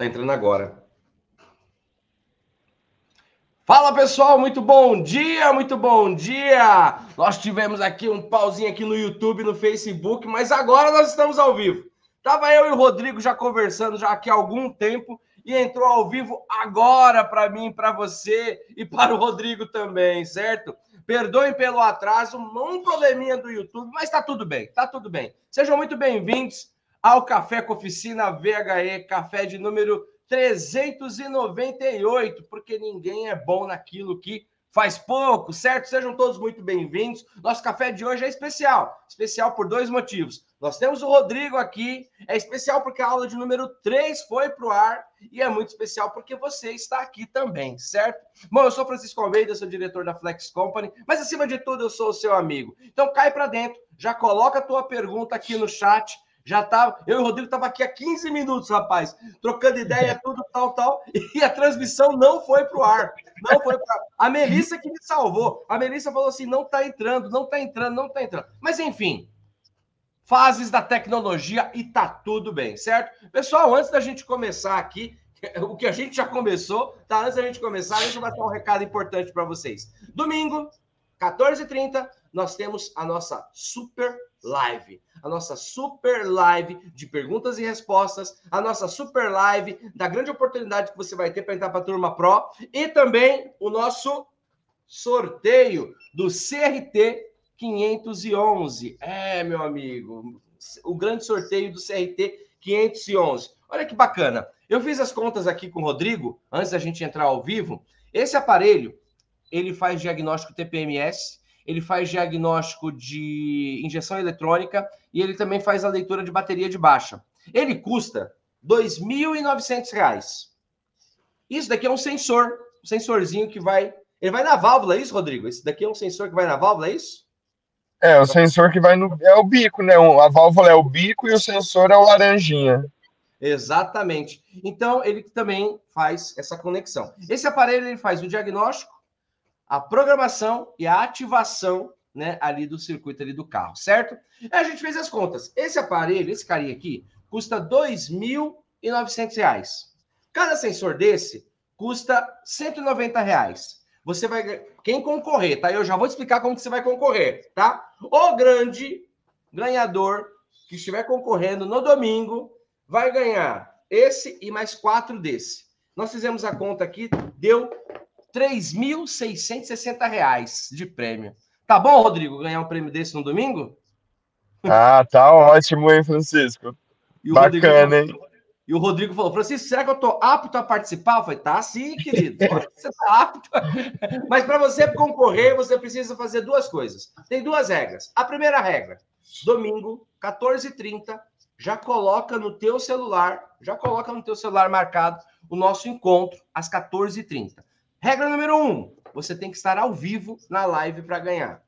Tá entrando agora. Fala pessoal, muito bom dia, muito bom dia. Nós tivemos aqui um pauzinho aqui no YouTube, no Facebook, mas agora nós estamos ao vivo. Tava eu e o Rodrigo já conversando já aqui há algum tempo e entrou ao vivo agora para mim, para você e para o Rodrigo também, certo? Perdoem pelo atraso, um probleminha do YouTube, mas tá tudo bem, tá tudo bem. Sejam muito bem-vindos ao Café com Oficina VHE, café de número 398, porque ninguém é bom naquilo que faz pouco, certo? Sejam todos muito bem-vindos. Nosso café de hoje é especial, especial por dois motivos. Nós temos o Rodrigo aqui, é especial porque a aula de número 3 foi para o ar e é muito especial porque você está aqui também, certo? Bom, eu sou Francisco Almeida, sou diretor da Flex Company, mas acima de tudo eu sou o seu amigo. Então cai para dentro, já coloca a tua pergunta aqui no chat já tá, eu e o Rodrigo tava aqui há 15 minutos, rapaz, trocando ideia, tudo tal, tal, e a transmissão não foi pro ar. Não foi pro ar. A Melissa que me salvou. A Melissa falou assim: não tá entrando, não tá entrando, não tá entrando. Mas enfim, fases da tecnologia e tá tudo bem, certo? Pessoal, antes da gente começar aqui, o que a gente já começou, tá? Antes da gente começar, deixa eu passar um recado importante para vocês. Domingo, 14h30, nós temos a nossa super live. A nossa super live de perguntas e respostas, a nossa super live da grande oportunidade que você vai ter para entrar para a Turma Pro e também o nosso sorteio do CRT 511. É, meu amigo, o grande sorteio do CRT 511. Olha que bacana. Eu fiz as contas aqui com o Rodrigo, antes da gente entrar ao vivo. Esse aparelho, ele faz diagnóstico TPMS, ele faz diagnóstico de injeção eletrônica e ele também faz a leitura de bateria de baixa. Ele custa R$ 2.900. Isso daqui é um sensor, um sensorzinho que vai. Ele vai na válvula, é isso, Rodrigo? Esse daqui é um sensor que vai na válvula, é isso? É, o sensor que vai no. É o bico, né? A válvula é o bico e o sensor é o laranjinha. Exatamente. Então, ele também faz essa conexão. Esse aparelho ele faz o diagnóstico, a programação e a ativação né, ali do circuito ali do carro, certo? A gente fez as contas. Esse aparelho, esse carinha aqui, custa R$ 2.900. Cada sensor desse custa 190 reais. Você vai quem concorrer, tá? Eu já vou explicar como que você vai concorrer, tá? O grande ganhador que estiver concorrendo no domingo vai ganhar esse e mais quatro desse. Nós fizemos a conta aqui, deu 3.660 reais de prêmio. Tá bom, Rodrigo, ganhar um prêmio desse no domingo? Ah, tá ótimo, hein, Francisco? Bacana, Rodrigo, hein? E o Rodrigo falou: Francisco, será que eu tô apto a participar? Eu falei: tá sim, querido. Você tá apto. Mas para você concorrer, você precisa fazer duas coisas. Tem duas regras. A primeira regra: domingo, 14h30, já coloca no teu celular, já coloca no teu celular marcado o nosso encontro às 14h30. Regra número um: você tem que estar ao vivo na live para ganhar.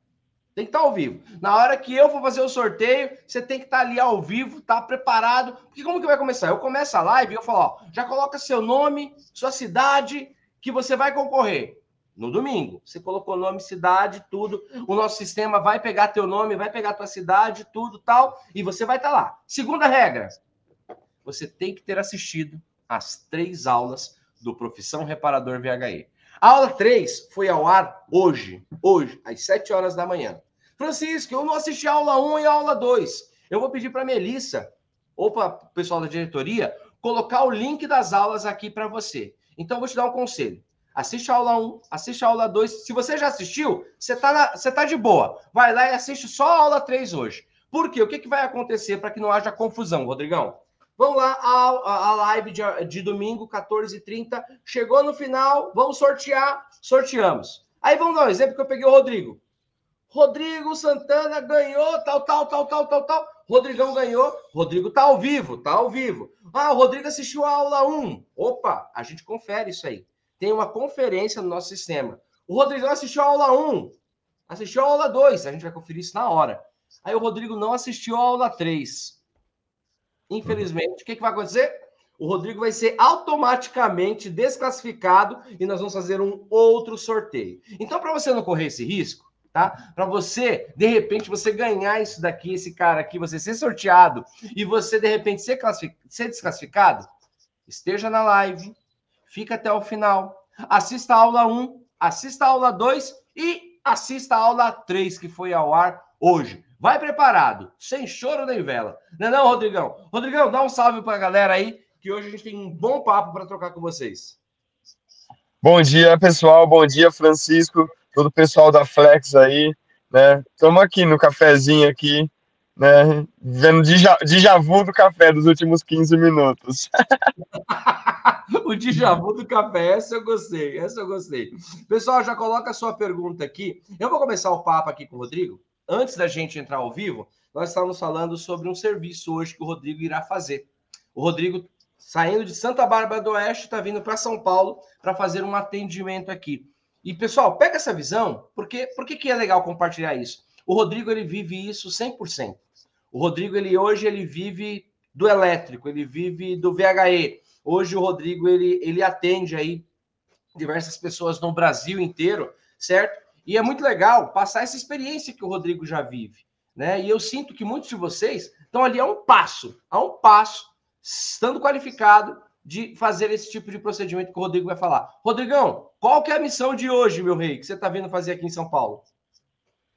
Tem que estar ao vivo. Na hora que eu for fazer o sorteio, você tem que estar ali ao vivo, tá preparado. Porque como que vai começar? Eu começo a live e eu falo, ó, já coloca seu nome, sua cidade, que você vai concorrer. No domingo, você colocou nome, cidade, tudo. O nosso sistema vai pegar teu nome, vai pegar tua cidade, tudo tal, e você vai estar lá. Segunda regra: você tem que ter assistido as três aulas do Profissão Reparador VHE. A aula 3 foi ao ar hoje, hoje, às 7 horas da manhã. Francisco, eu não assisti a aula 1 e a aula 2. Eu vou pedir para a Melissa, ou para o pessoal da diretoria, colocar o link das aulas aqui para você. Então, eu vou te dar um conselho. Assiste a aula 1, assiste a aula 2. Se você já assistiu, você está tá de boa. Vai lá e assiste só a aula 3 hoje. Por quê? O que, que vai acontecer para que não haja confusão, Rodrigão? Vamos lá, a, a live de, de domingo, 14h30. Chegou no final, vamos sortear, sorteamos. Aí vamos dar um exemplo que eu peguei o Rodrigo. Rodrigo Santana ganhou, tal, tal, tal, tal, tal, tal. Rodrigão ganhou. Rodrigo tá ao vivo, tá ao vivo. Ah, o Rodrigo assistiu a aula 1. Opa, a gente confere isso aí. Tem uma conferência no nosso sistema. O Rodrigão assistiu a aula 1. Assistiu a aula 2. A gente vai conferir isso na hora. Aí o Rodrigo não assistiu a aula 3. Infelizmente, o que, que vai acontecer? O Rodrigo vai ser automaticamente desclassificado e nós vamos fazer um outro sorteio. Então, para você não correr esse risco, tá? Para você, de repente, você ganhar isso daqui, esse cara aqui, você ser sorteado e você, de repente, ser, ser desclassificado, esteja na live, fica até o final, assista a aula 1, assista a aula 2 e assista a aula 3 que foi ao ar hoje. Vai preparado, sem choro nem vela. Não é não, Rodrigão? Rodrigão, dá um salve para a galera aí, que hoje a gente tem um bom papo para trocar com vocês. Bom dia, pessoal. Bom dia, Francisco. Todo o pessoal da Flex aí, né? Estamos aqui no cafezinho aqui, né? Vendo déjà vu do café dos últimos 15 minutos. o déjà vu do café, essa eu gostei, essa eu gostei. Pessoal, já coloca a sua pergunta aqui. Eu vou começar o papo aqui com o Rodrigo. Antes da gente entrar ao vivo, nós estávamos falando sobre um serviço hoje que o Rodrigo irá fazer. O Rodrigo, saindo de Santa Bárbara do Oeste, está vindo para São Paulo para fazer um atendimento aqui. E, pessoal, pega essa visão, porque por que é legal compartilhar isso? O Rodrigo ele vive isso 100%. O Rodrigo ele hoje ele vive do elétrico, ele vive do VHE. Hoje o Rodrigo ele, ele atende aí diversas pessoas no Brasil inteiro, certo? E é muito legal passar essa experiência que o Rodrigo já vive, né? E eu sinto que muitos de vocês estão ali a um passo, a um passo, estando qualificado de fazer esse tipo de procedimento que o Rodrigo vai falar. Rodrigão, qual que é a missão de hoje, meu rei, que você está vindo fazer aqui em São Paulo?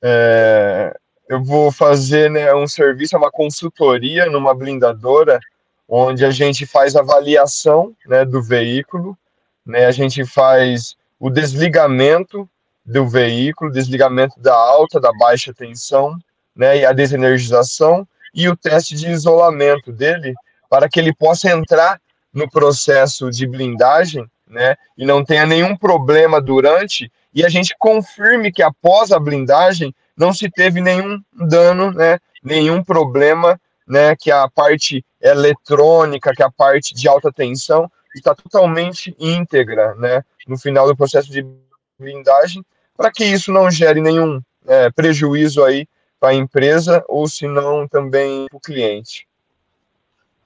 É, eu vou fazer né, um serviço, uma consultoria numa blindadora, onde a gente faz avaliação né, do veículo, né, a gente faz o desligamento do veículo, desligamento da alta, da baixa tensão, né, e a desenergização, e o teste de isolamento dele, para que ele possa entrar no processo de blindagem, né, e não tenha nenhum problema durante, e a gente confirme que após a blindagem não se teve nenhum dano, né, nenhum problema, né, que a parte eletrônica, que a parte de alta tensão está totalmente íntegra, né, no final do processo de blindagem, para que isso não gere nenhum é, prejuízo aí para a empresa ou se não também para o cliente.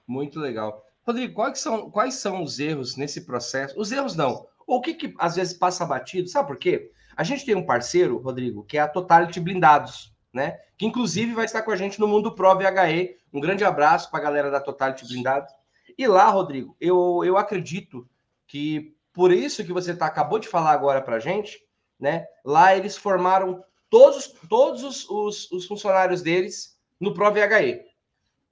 Muito legal. Rodrigo, quais são, quais são os erros nesse processo? Os erros não. O que, que às vezes passa batido? Sabe por quê? A gente tem um parceiro, Rodrigo, que é a Totality Blindados, né? Que inclusive vai estar com a gente no Mundo Pro VHE. Um grande abraço para a galera da Totality Blindados. E lá, Rodrigo, eu, eu acredito que por isso que você tá, acabou de falar agora para a gente, né? Lá eles formaram todos, todos os, os, os funcionários deles no Pro VHE.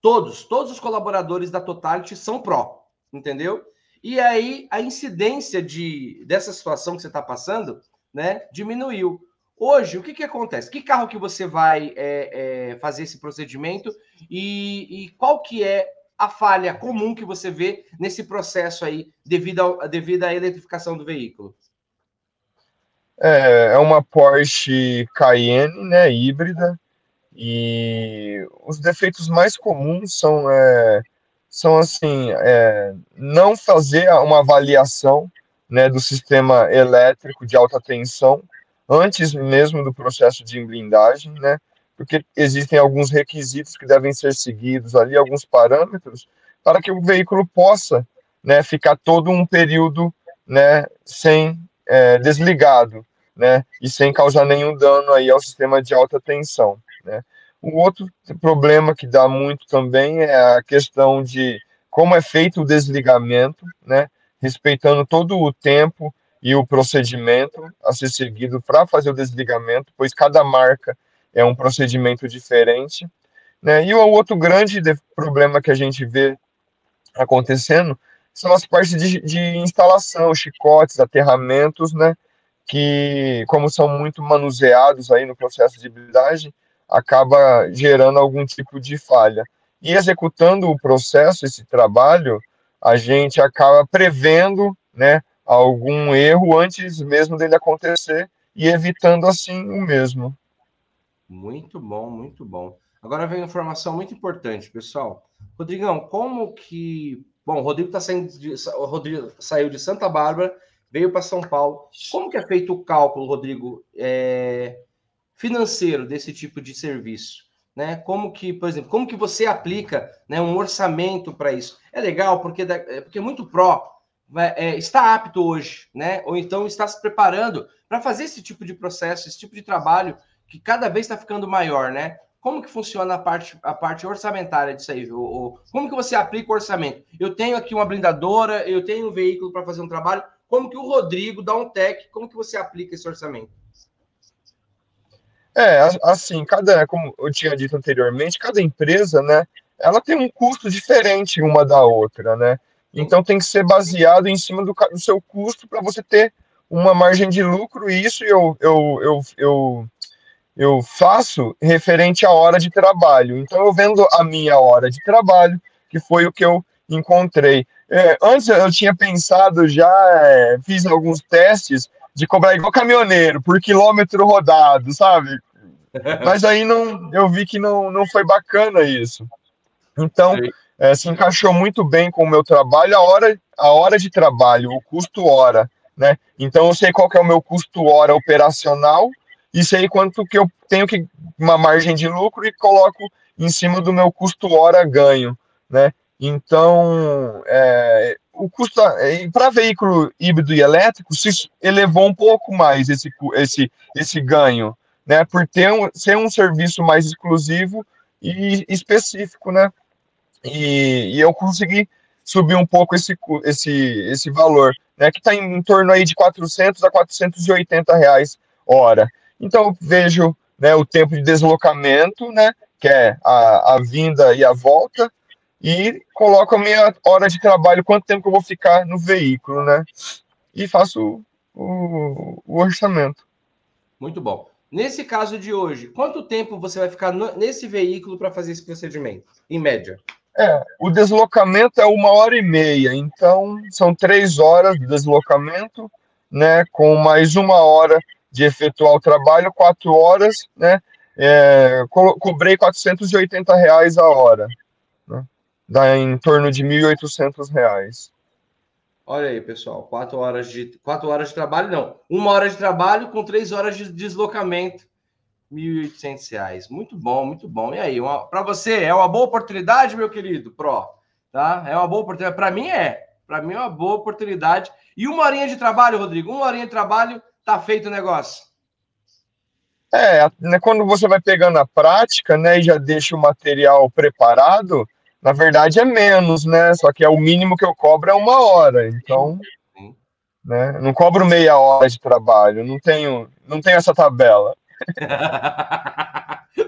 Todos, todos os colaboradores da Totality são Pro, entendeu? E aí a incidência de, dessa situação que você está passando, né, diminuiu. Hoje, o que, que acontece? Que carro que você vai é, é, fazer esse procedimento e, e, qual que é a falha comum que você vê nesse processo aí devido, ao, devido à eletrificação do veículo? É, é uma Porsche Cayenne, né, híbrida, e os defeitos mais comuns são, é, são assim, é, não fazer uma avaliação né, do sistema elétrico de alta tensão antes mesmo do processo de blindagem, né, porque existem alguns requisitos que devem ser seguidos ali, alguns parâmetros, para que o veículo possa né, ficar todo um período né, sem é, desligado, né, e sem causar nenhum dano aí ao sistema de alta tensão, né. O outro problema que dá muito também é a questão de como é feito o desligamento, né, respeitando todo o tempo e o procedimento a ser seguido para fazer o desligamento, pois cada marca é um procedimento diferente, né, e o outro grande problema que a gente vê acontecendo são as partes de, de instalação, chicotes, aterramentos, né, que, como são muito manuseados aí no processo de blindagem, acaba gerando algum tipo de falha. E executando o processo, esse trabalho, a gente acaba prevendo né, algum erro antes mesmo dele acontecer e evitando assim o mesmo. Muito bom, muito bom. Agora vem uma informação muito importante, pessoal. Rodrigão, como que. Bom, o Rodrigo tá saindo de... o Rodrigo saiu de Santa Bárbara veio para São Paulo. Como que é feito o cálculo, Rodrigo, é, financeiro desse tipo de serviço? Né? Como que, por exemplo, como que você aplica né, um orçamento para isso? É legal porque, é, porque muito pró é, está apto hoje, né? Ou então está se preparando para fazer esse tipo de processo, esse tipo de trabalho que cada vez está ficando maior, né? Como que funciona a parte, a parte orçamentária disso aí? O, como que você aplica o orçamento? Eu tenho aqui uma blindadora, eu tenho um veículo para fazer um trabalho. Como que o Rodrigo dá um tech? Como que você aplica esse orçamento? É, assim, cada, como eu tinha dito anteriormente, cada empresa, né, ela tem um custo diferente uma da outra, né? Então tem que ser baseado em cima do, do seu custo para você ter uma margem de lucro, e isso eu, eu, eu, eu, eu faço referente à hora de trabalho. Então eu vendo a minha hora de trabalho, que foi o que eu encontrei. É, antes eu tinha pensado já, é, fiz alguns testes de cobrar igual caminhoneiro, por quilômetro rodado, sabe? Mas aí não, eu vi que não, não foi bacana isso. Então, é, se encaixou muito bem com o meu trabalho, a hora, a hora de trabalho, o custo hora, né? Então eu sei qual é o meu custo hora operacional e sei quanto que eu tenho que uma margem de lucro e coloco em cima do meu custo hora ganho, né? Então, é, o custo para veículo híbrido e elétrico se elevou um pouco mais esse, esse, esse ganho, né? Por ter um, ser um serviço mais exclusivo e específico, né? E, e eu consegui subir um pouco esse, esse, esse valor, né? Que está em, em torno aí de 400 a 480 reais hora. Então, vejo né, o tempo de deslocamento, né? Que é a, a vinda e a volta, e coloco a minha hora de trabalho, quanto tempo que eu vou ficar no veículo, né? E faço o, o orçamento. Muito bom. Nesse caso de hoje, quanto tempo você vai ficar no, nesse veículo para fazer esse procedimento, em média? É, o deslocamento é uma hora e meia, então são três horas de deslocamento, né? Com mais uma hora de efetuar o trabalho, quatro horas, né? É, co cobrei 480 reais a hora, né? Dá em torno de 1.800 reais. Olha aí, pessoal, quatro horas de quatro horas de trabalho, não, uma hora de trabalho com três horas de deslocamento, R$ 1.800. Muito bom, muito bom. E aí, para você é uma boa oportunidade, meu querido Pro? Tá? É uma boa oportunidade. Para mim é. Para mim é uma boa oportunidade. E uma horinha de trabalho, Rodrigo. Uma horinha de trabalho, tá feito o negócio. É, né, quando você vai pegando a prática, né, e já deixa o material preparado, na verdade é menos, né? Só que é o mínimo que eu cobro é uma hora. Então, né? Não cobro meia hora de trabalho. Não tenho, não tenho essa tabela.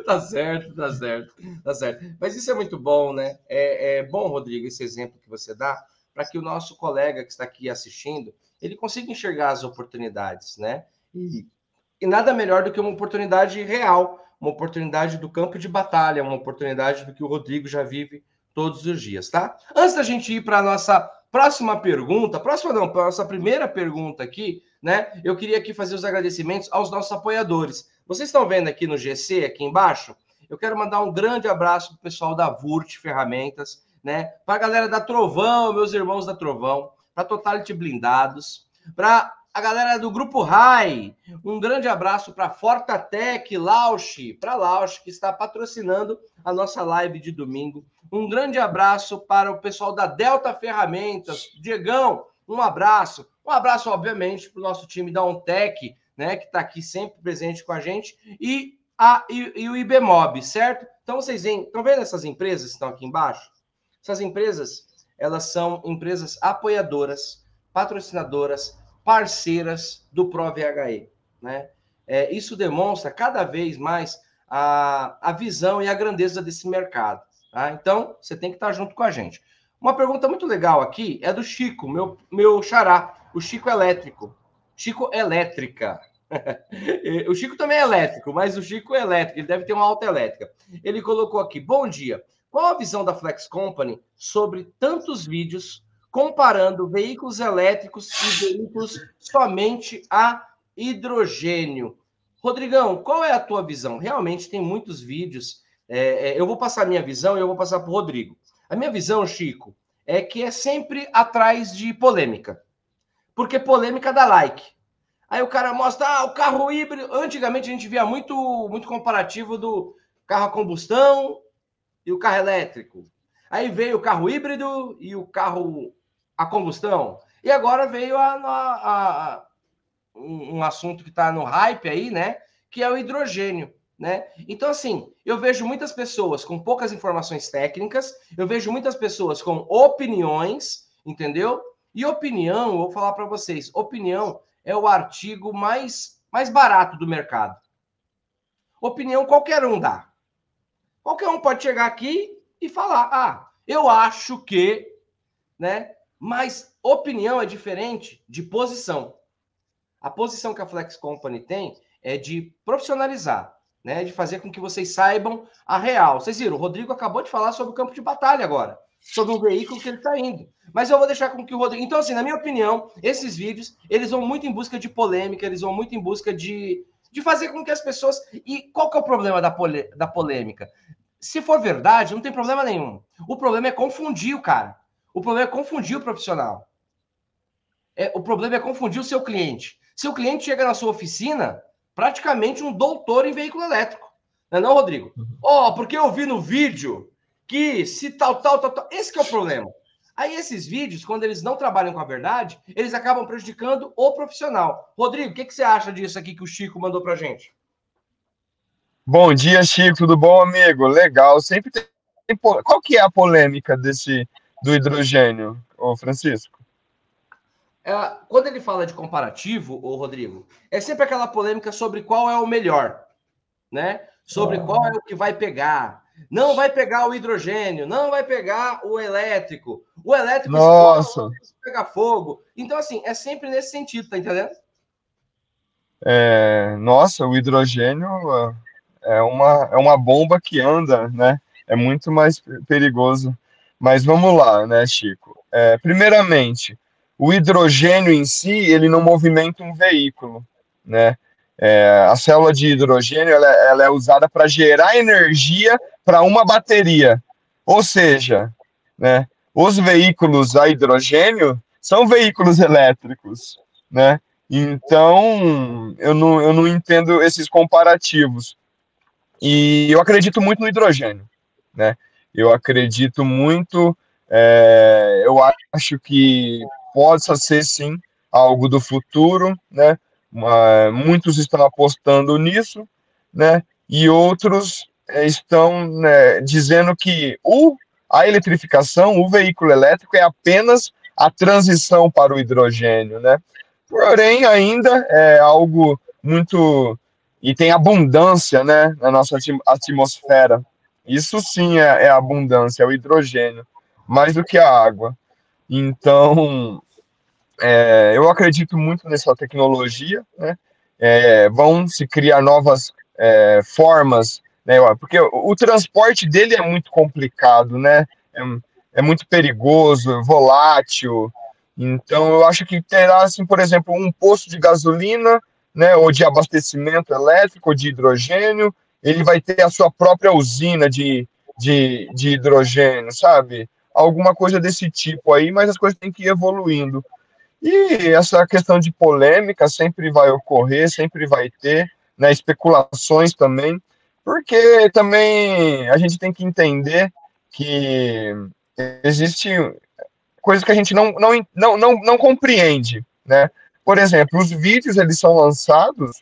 tá certo, tá certo, tá certo. Mas isso é muito bom, né? É, é bom, Rodrigo, esse exemplo que você dá, para que o nosso colega que está aqui assistindo, ele consiga enxergar as oportunidades, né? E, e nada melhor do que uma oportunidade real, uma oportunidade do campo de batalha, uma oportunidade do que o Rodrigo já vive todos os dias, tá? Antes da gente ir para a nossa próxima pergunta, próxima não, para a nossa primeira pergunta aqui, né? Eu queria aqui fazer os agradecimentos aos nossos apoiadores. Vocês estão vendo aqui no GC, aqui embaixo? Eu quero mandar um grande abraço para o pessoal da Vurt Ferramentas, né? Para a galera da Trovão, meus irmãos da Trovão, para Totality Blindados, para a galera do Grupo Rai. Um grande abraço para Fortatec, Lausch, para Lausch, que está patrocinando a nossa live de domingo. Um grande abraço para o pessoal da Delta Ferramentas. Diegão, um abraço. Um abraço, obviamente, para o nosso time da OnTech, né, que está aqui sempre presente com a gente. E, a, e, e o IBMOB, certo? Então, vocês veem, estão vendo essas empresas que estão aqui embaixo? Essas empresas, elas são empresas apoiadoras, patrocinadoras, parceiras do ProVHE. Né? É, isso demonstra cada vez mais a, a visão e a grandeza desse mercado. Tá? Então, você tem que estar junto com a gente. Uma pergunta muito legal aqui é do Chico, meu, meu xará, o Chico Elétrico. Chico Elétrica. o Chico também é elétrico, mas o Chico é elétrico, ele deve ter uma alta elétrica. Ele colocou aqui: Bom dia. Qual a visão da Flex Company sobre tantos vídeos comparando veículos elétricos e veículos somente a hidrogênio. Rodrigão, qual é a tua visão? Realmente tem muitos vídeos. É, é, eu vou passar a minha visão e eu vou passar para o Rodrigo. A minha visão, Chico, é que é sempre atrás de polêmica. Porque polêmica dá like. Aí o cara mostra, ah, o carro híbrido. Antigamente a gente via muito, muito comparativo do carro a combustão e o carro elétrico. Aí veio o carro híbrido e o carro a combustão. E agora veio a, a, a um assunto que está no hype aí, né? Que é o hidrogênio. Né? Então, assim, eu vejo muitas pessoas com poucas informações técnicas, eu vejo muitas pessoas com opiniões, entendeu? E opinião, vou falar para vocês, opinião é o artigo mais, mais barato do mercado. Opinião qualquer um dá. Qualquer um pode chegar aqui e falar: ah, eu acho que, né? Mas opinião é diferente de posição. A posição que a Flex Company tem é de profissionalizar, né? De fazer com que vocês saibam a real. Vocês viram, o Rodrigo acabou de falar sobre o campo de batalha agora, sobre um veículo que ele está indo. Mas eu vou deixar com que o Rodrigo. Então, assim, na minha opinião, esses vídeos eles vão muito em busca de polêmica, eles vão muito em busca de, de fazer com que as pessoas. E qual que é o problema da, pole... da polêmica? Se for verdade, não tem problema nenhum. O problema é confundir o cara. O problema é confundir o profissional. É, o problema é confundir o seu cliente. Seu cliente chega na sua oficina, praticamente um doutor em veículo elétrico. Não é não, Rodrigo? Uhum. Ó, oh, porque eu vi no vídeo que se tal, tal, tal, tal. Esse é o problema. Aí esses vídeos, quando eles não trabalham com a verdade, eles acabam prejudicando o profissional. Rodrigo, o que, que você acha disso aqui que o Chico mandou pra gente? Bom dia, Chico. Tudo bom, amigo? Legal. Sempre tem. Qual que é a polêmica desse do hidrogênio, ô Francisco? É, quando ele fala de comparativo, o Rodrigo, é sempre aquela polêmica sobre qual é o melhor, né? Sobre ah. qual é o que vai pegar. Não vai pegar o hidrogênio, não vai pegar o elétrico. O elétrico Nossa. pegar fogo. Então, assim, é sempre nesse sentido, tá entendendo? É, nossa, o hidrogênio é uma, é uma bomba que anda, né? É muito mais perigoso. Mas vamos lá, né, Chico? É, primeiramente, o hidrogênio em si, ele não movimenta um veículo, né? É, a célula de hidrogênio ela, ela é usada para gerar energia para uma bateria. Ou seja, né, os veículos a hidrogênio são veículos elétricos, né? Então, eu não, eu não entendo esses comparativos. E eu acredito muito no hidrogênio, né? Eu acredito muito, é, eu acho que possa ser sim algo do futuro, né? muitos estão apostando nisso, né? E outros eh, estão né, dizendo que o, a eletrificação, o veículo elétrico é apenas a transição para o hidrogênio, né? Porém, ainda é algo muito e tem abundância, né, na nossa atmosfera. Isso sim é, é abundância, é o hidrogênio, mais do que a água. Então, é, eu acredito muito nessa tecnologia, né? É, vão se criar novas é, formas, né? Porque o, o, transporte dele é muito complicado, né? É, é, muito perigoso, volátil. Então, eu acho que terá, assim, por exemplo, um posto de gasolina, né? Ou de abastecimento elétrico, ou de hidrogênio. Ele vai ter a sua própria usina de, de, de hidrogênio, sabe? Alguma coisa desse tipo aí, mas as coisas têm que ir evoluindo. E essa questão de polêmica sempre vai ocorrer, sempre vai ter, né, especulações também, porque também a gente tem que entender que existe coisas que a gente não, não, não, não, não compreende, né? Por exemplo, os vídeos eles são lançados,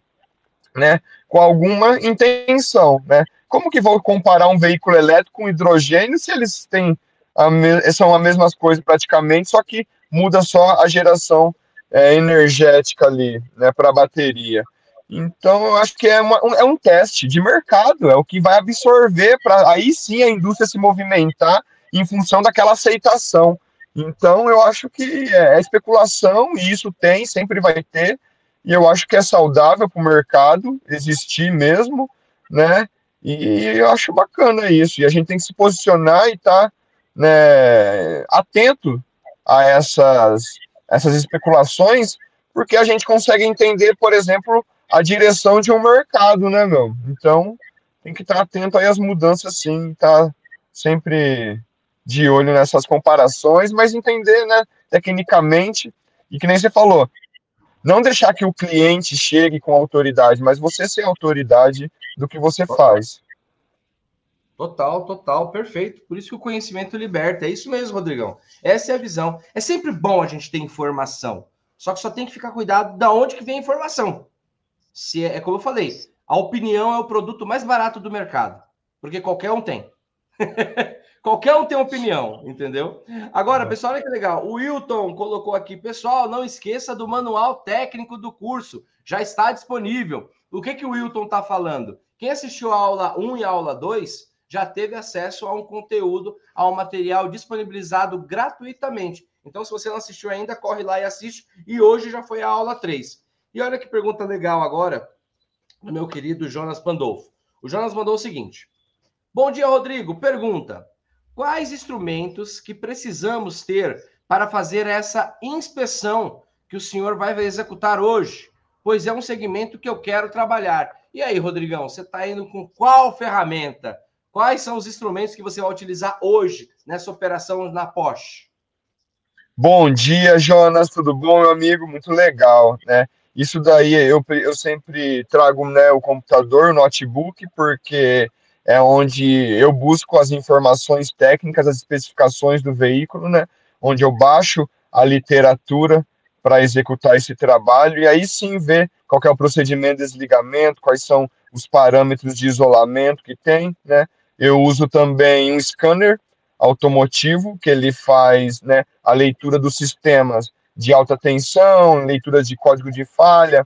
né, com alguma intenção, né? Como que vou comparar um veículo elétrico com hidrogênio se eles têm a são as mesmas coisas praticamente, só que muda só a geração é, energética ali, né, para a bateria. Então, eu acho que é, uma, um, é um teste de mercado, é o que vai absorver para aí sim a indústria se movimentar em função daquela aceitação. Então, eu acho que é, é especulação, e isso tem, sempre vai ter, e eu acho que é saudável para o mercado existir mesmo, né? E eu acho bacana isso, e a gente tem que se posicionar e estar tá, né, atento a essas, essas especulações, porque a gente consegue entender, por exemplo, a direção de um mercado, né, meu? Então, tem que estar atento aí às mudanças, sim, tá sempre de olho nessas comparações, mas entender, né, tecnicamente, e que nem você falou, não deixar que o cliente chegue com autoridade, mas você ser autoridade do que você faz. Total, total, perfeito. Por isso que o conhecimento liberta. É isso mesmo, Rodrigão. Essa é a visão. É sempre bom a gente ter informação. Só que só tem que ficar cuidado da onde que vem a informação. Se é, é como eu falei, A opinião é o produto mais barato do mercado, porque qualquer um tem. qualquer um tem opinião, entendeu? Agora, pessoal, olha que legal. O Wilton colocou aqui, pessoal, não esqueça do manual técnico do curso, já está disponível. O que, que o Wilton está falando? Quem assistiu a aula 1 e a aula 2 já teve acesso a um conteúdo, a um material disponibilizado gratuitamente. Então, se você não assistiu ainda, corre lá e assiste. E hoje já foi a aula 3. E olha que pergunta legal agora do meu querido Jonas Pandolfo. O Jonas mandou o seguinte: Bom dia, Rodrigo. Pergunta: Quais instrumentos que precisamos ter para fazer essa inspeção que o senhor vai executar hoje? Pois é um segmento que eu quero trabalhar. E aí, Rodrigão, você está indo com qual ferramenta? Quais são os instrumentos que você vai utilizar hoje nessa operação na Porsche? Bom dia, Jonas, tudo bom, meu amigo? Muito legal, né? Isso daí eu, eu sempre trago né, o computador, o notebook, porque é onde eu busco as informações técnicas, as especificações do veículo, né? Onde eu baixo a literatura para executar esse trabalho e aí sim ver qual é o procedimento de desligamento, quais são os parâmetros de isolamento que tem, né? Eu uso também um scanner automotivo, que ele faz né, a leitura dos sistemas de alta tensão, leitura de código de falha,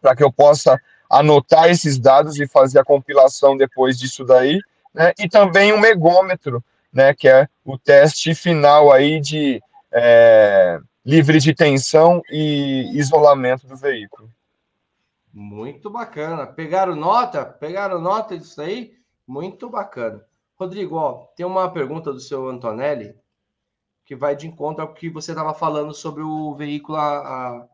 para que eu possa anotar esses dados e fazer a compilação depois disso daí, né, e também um megômetro, né, que é o teste final aí de é, livre de tensão e isolamento do veículo. Muito bacana. Pegaram nota? Pegaram nota disso aí? Muito bacana. Rodrigo, ó, tem uma pergunta do seu Antonelli que vai de encontro ao que você estava falando sobre o veículo a, a,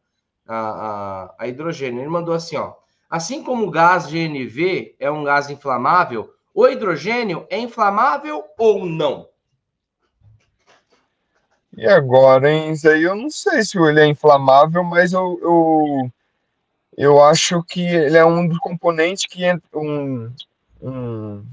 a, a, hidrogênio. Ele mandou assim, ó. Assim como o gás GNV é um gás inflamável, o hidrogênio é inflamável ou não? E agora, hein? Aí eu não sei se ele é inflamável, mas eu, eu, eu acho que ele é um dos componentes que é um, um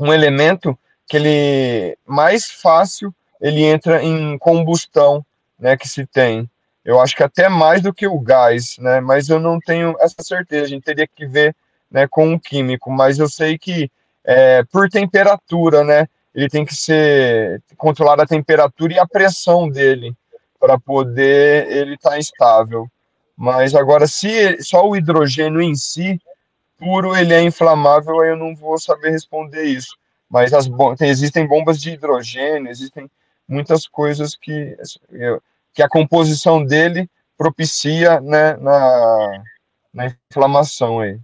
um elemento que ele mais fácil ele entra em combustão, né, que se tem. Eu acho que até mais do que o gás, né, mas eu não tenho essa certeza, a gente teria que ver, né, com o químico, mas eu sei que é, por temperatura, né, ele tem que ser controlar a temperatura e a pressão dele para poder ele estar tá estável. Mas agora, se só o hidrogênio em si, puro ele é inflamável, eu não vou saber responder isso. Mas as tem, existem bombas de hidrogênio, existem muitas coisas que, que a composição dele propicia né, na, na inflamação aí.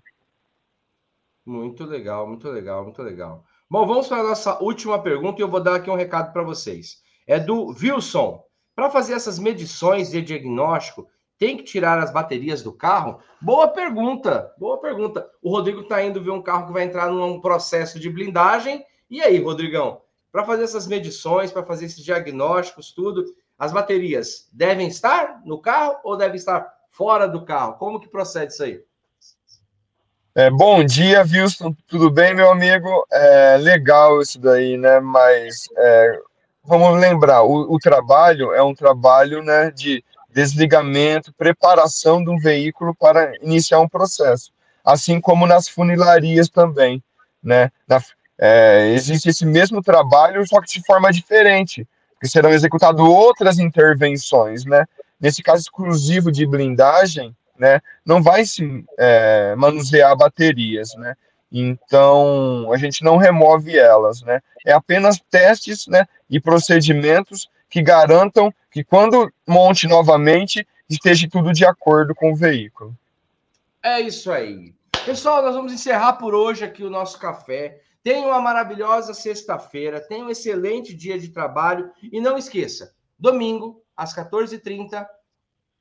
Muito legal, muito legal, muito legal. Bom, vamos para a nossa última pergunta e eu vou dar aqui um recado para vocês. É do Wilson. Para fazer essas medições de diagnóstico, tem que tirar as baterias do carro? Boa pergunta, boa pergunta. O Rodrigo está indo ver um carro que vai entrar num processo de blindagem. E aí, Rodrigão, para fazer essas medições, para fazer esses diagnósticos, tudo, as baterias devem estar no carro ou devem estar fora do carro? Como que procede isso aí? É, bom dia, Wilson. Tudo bem, meu amigo? É legal isso daí, né? Mas é, vamos lembrar, o, o, trabalho é um trabalho né, de desligamento, preparação de um veículo para iniciar um processo, assim como nas funilarias também, né? Na, é, existe esse mesmo trabalho, só que de forma diferente, que serão executadas outras intervenções, né? Nesse caso exclusivo de blindagem, né, não vai se é, manusear baterias, né? Então a gente não remove elas, né? É apenas testes, né, e procedimentos que garantam que quando monte novamente esteja tudo de acordo com o veículo. É isso aí. Pessoal, nós vamos encerrar por hoje aqui o nosso café. Tenha uma maravilhosa sexta-feira, tenha um excelente dia de trabalho e não esqueça, domingo às 14h30,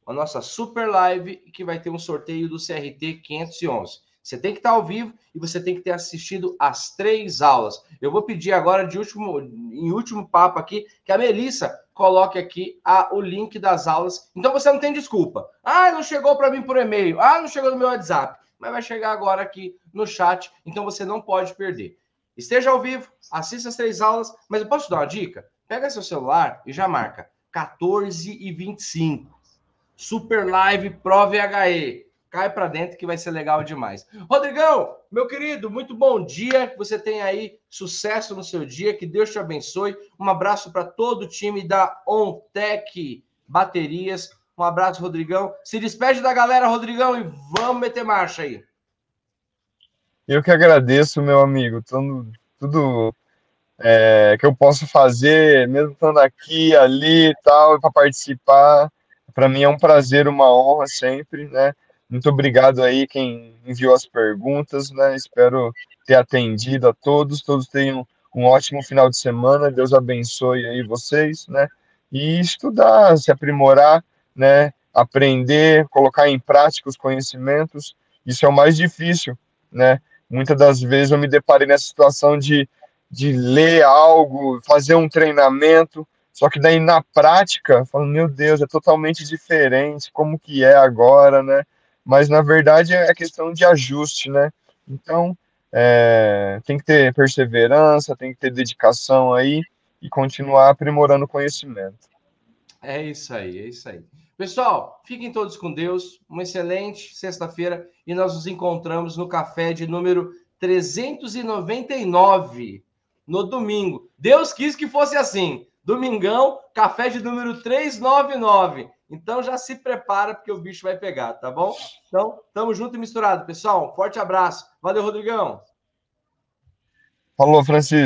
a nossa super live que vai ter um sorteio do CRT 511. Você tem que estar ao vivo e você tem que ter assistido as três aulas. Eu vou pedir agora, de último, em último papo aqui, que a Melissa coloque aqui a, o link das aulas. Então você não tem desculpa. Ah, não chegou para mim por e-mail. Ah, não chegou no meu WhatsApp. Mas vai chegar agora aqui no chat, então você não pode perder. Esteja ao vivo, assista as três aulas, mas eu posso te dar uma dica? Pega seu celular e já marca 14 e 25. Super Live Pro VHE. cai para dentro que vai ser legal demais. Rodrigão, meu querido, muito bom dia. Que você tenha aí sucesso no seu dia, que Deus te abençoe. Um abraço para todo o time da OnTech Baterias. Um abraço, Rodrigão. Se despede da galera, Rodrigão, e vamos meter marcha aí. Eu que agradeço, meu amigo. Tudo, tudo é, que eu posso fazer, mesmo estando aqui, ali e tal, para participar. Para mim é um prazer, uma honra sempre, né? Muito obrigado aí quem enviou as perguntas, né? Espero ter atendido a todos, todos tenham um ótimo final de semana. Deus abençoe aí vocês, né? E estudar, se aprimorar, né? Aprender, colocar em prática os conhecimentos. Isso é o mais difícil, né? Muitas das vezes eu me deparei nessa situação de, de ler algo, fazer um treinamento, só que daí na prática, falo, meu Deus, é totalmente diferente, como que é agora, né? Mas na verdade é questão de ajuste, né? Então é, tem que ter perseverança, tem que ter dedicação aí e continuar aprimorando o conhecimento. É isso aí, é isso aí. Pessoal, fiquem todos com Deus. Uma excelente sexta-feira e nós nos encontramos no café de número 399 no domingo. Deus quis que fosse assim. Domingão, café de número 399. Então já se prepara porque o bicho vai pegar, tá bom? Então, tamo junto e misturado, pessoal. Forte abraço. Valeu, Rodrigão. Falou, Francisco.